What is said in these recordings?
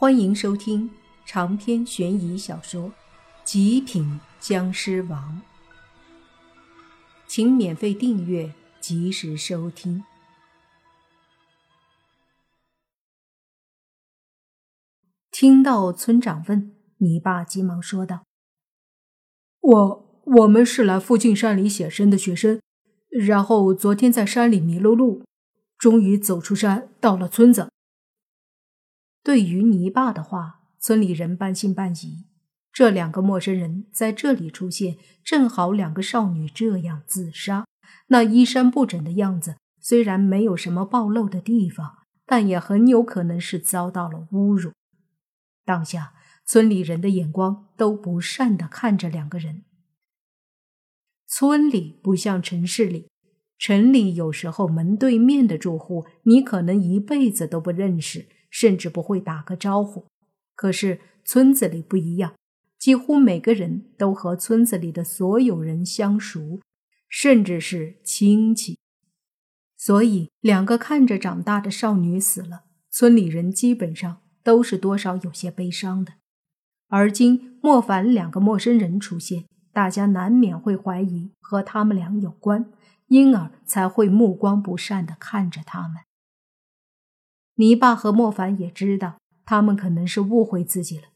欢迎收听长篇悬疑小说《极品僵尸王》，请免费订阅，及时收听。听到村长问，你爸急忙说道：“我我们是来附近山里写生的学生，然后昨天在山里迷了路，终于走出山，到了村子。”对于泥巴的话，村里人半信半疑。这两个陌生人在这里出现，正好两个少女这样自杀，那衣衫不整的样子，虽然没有什么暴露的地方，但也很有可能是遭到了侮辱。当下，村里人的眼光都不善地看着两个人。村里不像城市里，城里有时候门对面的住户，你可能一辈子都不认识。甚至不会打个招呼，可是村子里不一样，几乎每个人都和村子里的所有人相熟，甚至是亲戚。所以，两个看着长大的少女死了，村里人基本上都是多少有些悲伤的。而今莫凡两个陌生人出现，大家难免会怀疑和他们俩有关，因而才会目光不善地看着他们。泥巴和莫凡也知道，他们可能是误会自己了。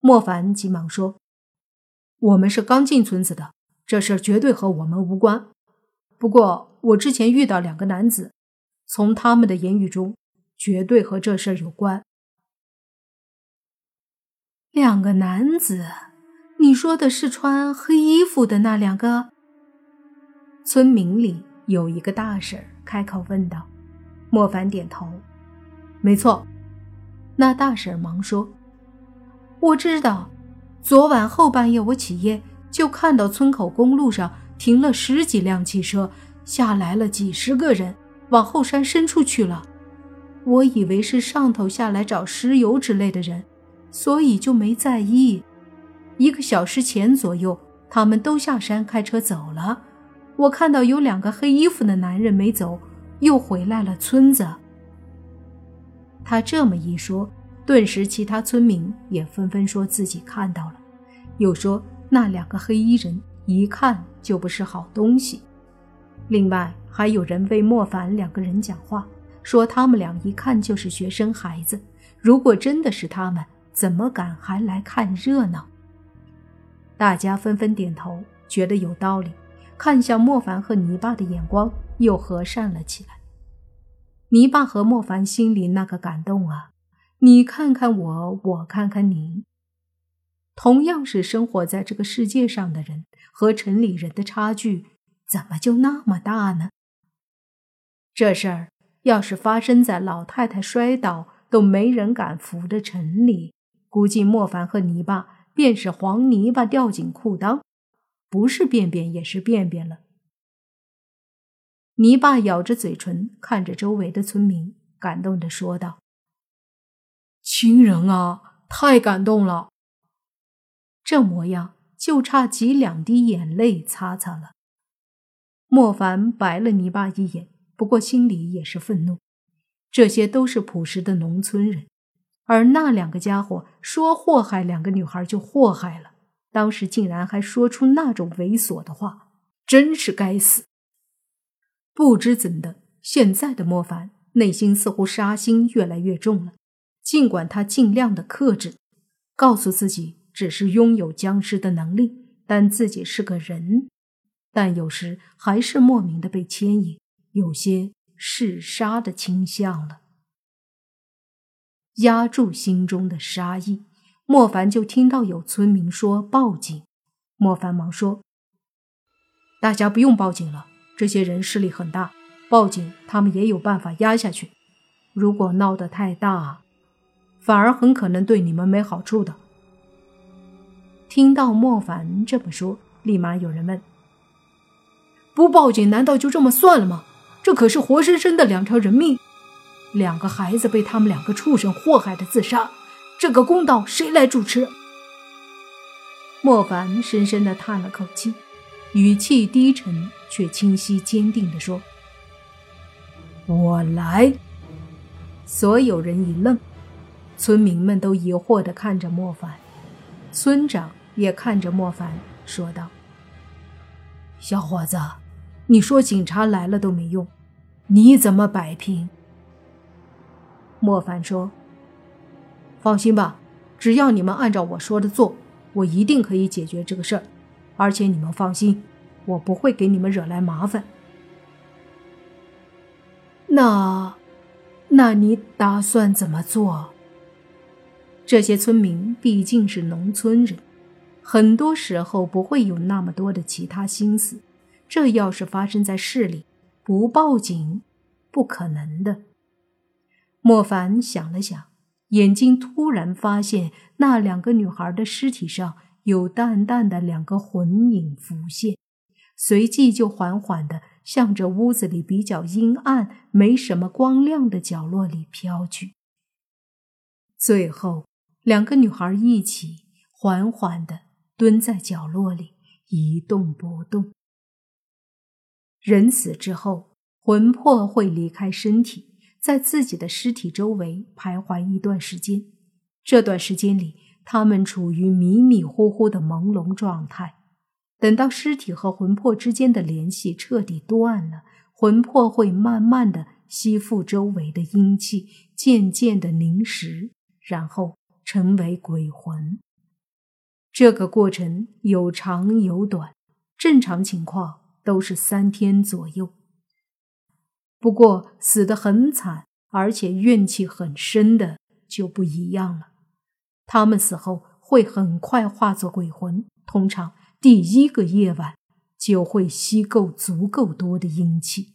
莫凡急忙说：“我们是刚进村子的，这事绝对和我们无关。不过，我之前遇到两个男子，从他们的言语中，绝对和这事有关。”两个男子，你说的是穿黑衣服的那两个？村民里有一个大婶开口问道。莫凡点头。没错，那大婶忙说：“我知道，昨晚后半夜我起夜就看到村口公路上停了十几辆汽车，下来了几十个人，往后山深处去了。我以为是上头下来找石油之类的人，所以就没在意。一个小时前左右，他们都下山开车走了。我看到有两个黑衣服的男人没走，又回来了村子。”他这么一说，顿时其他村民也纷纷说自己看到了，又说那两个黑衣人一看就不是好东西。另外还有人为莫凡两个人讲话，说他们俩一看就是学生孩子，如果真的是他们，怎么敢还来看热闹？大家纷纷点头，觉得有道理，看向莫凡和泥巴的眼光又和善了起来。泥巴和莫凡心里那个感动啊！你看看我，我看看你，同样是生活在这个世界上的人，和城里人的差距怎么就那么大呢？这事儿要是发生在老太太摔倒都没人敢扶的城里，估计莫凡和泥巴便是黄泥巴掉进裤裆，不是便便也是便便了。泥巴咬着嘴唇，看着周围的村民，感动的说道：“亲人啊，太感动了！这模样就差挤两滴眼泪擦擦了。”莫凡白了泥巴一眼，不过心里也是愤怒。这些都是朴实的农村人，而那两个家伙说祸害两个女孩就祸害了，当时竟然还说出那种猥琐的话，真是该死！不知怎的，现在的莫凡内心似乎杀心越来越重了。尽管他尽量的克制，告诉自己只是拥有僵尸的能力，但自己是个人，但有时还是莫名的被牵引，有些嗜杀的倾向了。压住心中的杀意，莫凡就听到有村民说报警。莫凡忙说：“大家不用报警了。”这些人势力很大，报警他们也有办法压下去。如果闹得太大，反而很可能对你们没好处的。听到莫凡这么说，立马有人问：“不报警难道就这么算了吗？这可是活生生的两条人命，两个孩子被他们两个畜生祸害的自杀，这个公道谁来主持？”莫凡深深的叹了口气。语气低沉却清晰坚定地说：“我来。”所有人一愣，村民们都疑惑地看着莫凡，村长也看着莫凡，说道：“小伙子，你说警察来了都没用，你怎么摆平？”莫凡说：“放心吧，只要你们按照我说的做，我一定可以解决这个事儿。而且你们放心，我不会给你们惹来麻烦。”那，那你打算怎么做？这些村民毕竟是农村人，很多时候不会有那么多的其他心思。这要是发生在市里，不报警，不可能的。莫凡想了想，眼睛突然发现那两个女孩的尸体上有淡淡的两个魂影浮现，随即就缓缓的。向着屋子里比较阴暗、没什么光亮的角落里飘去。最后，两个女孩一起缓缓地蹲在角落里，一动不动。人死之后，魂魄会离开身体，在自己的尸体周围徘徊一段时间。这段时间里，他们处于迷迷糊糊的朦胧状态。等到尸体和魂魄之间的联系彻底断了，魂魄会慢慢的吸附周围的阴气，渐渐的凝实，然后成为鬼魂。这个过程有长有短，正常情况都是三天左右。不过死得很惨，而且怨气很深的就不一样了，他们死后会很快化作鬼魂，通常。第一个夜晚就会吸够足够多的阴气，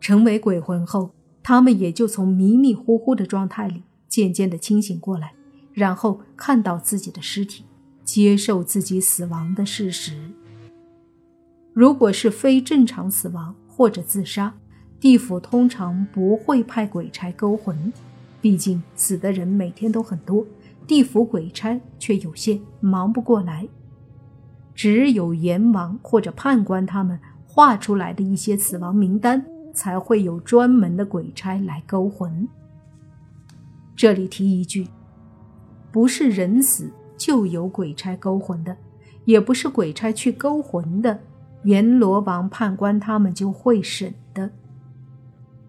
成为鬼魂后，他们也就从迷迷糊糊的状态里渐渐的清醒过来，然后看到自己的尸体，接受自己死亡的事实。如果是非正常死亡或者自杀，地府通常不会派鬼差勾魂，毕竟死的人每天都很多。地府鬼差却有限，忙不过来。只有阎王或者判官他们画出来的一些死亡名单，才会有专门的鬼差来勾魂。这里提一句，不是人死就有鬼差勾魂的，也不是鬼差去勾魂的，阎罗王判官他们就会审的。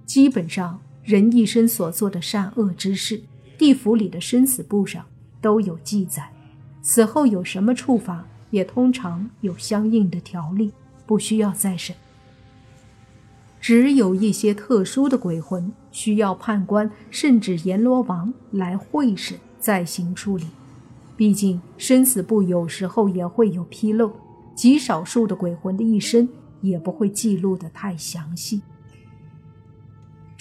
基本上，人一生所做的善恶之事。地府里的生死簿上都有记载，死后有什么处罚，也通常有相应的条例，不需要再审。只有一些特殊的鬼魂需要判官甚至阎罗王来会审再行处理，毕竟生死簿有时候也会有纰漏，极少数的鬼魂的一生也不会记录的太详细。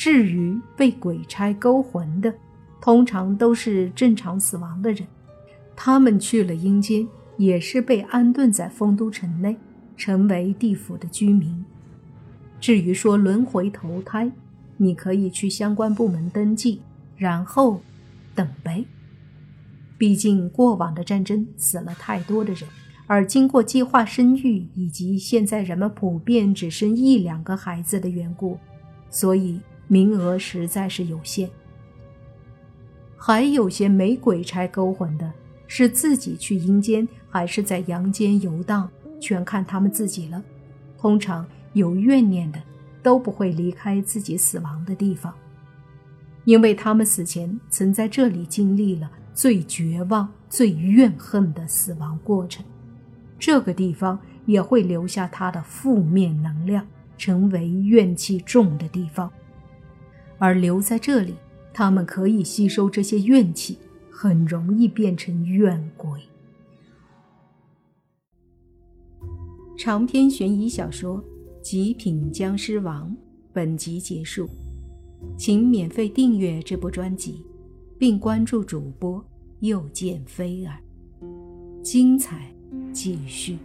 至于被鬼差勾魂的，通常都是正常死亡的人，他们去了阴间，也是被安顿在丰都城内，成为地府的居民。至于说轮回投胎，你可以去相关部门登记，然后等呗。毕竟过往的战争死了太多的人，而经过计划生育以及现在人们普遍只生一两个孩子的缘故，所以名额实在是有限。还有些没鬼差勾魂的，是自己去阴间还是在阳间游荡，全看他们自己了。通常有怨念的都不会离开自己死亡的地方，因为他们死前曾在这里经历了最绝望、最怨恨的死亡过程。这个地方也会留下他的负面能量，成为怨气重的地方，而留在这里。他们可以吸收这些怨气，很容易变成怨鬼。长篇悬疑小说《极品僵尸王》本集结束，请免费订阅这部专辑，并关注主播又见菲儿，精彩继续。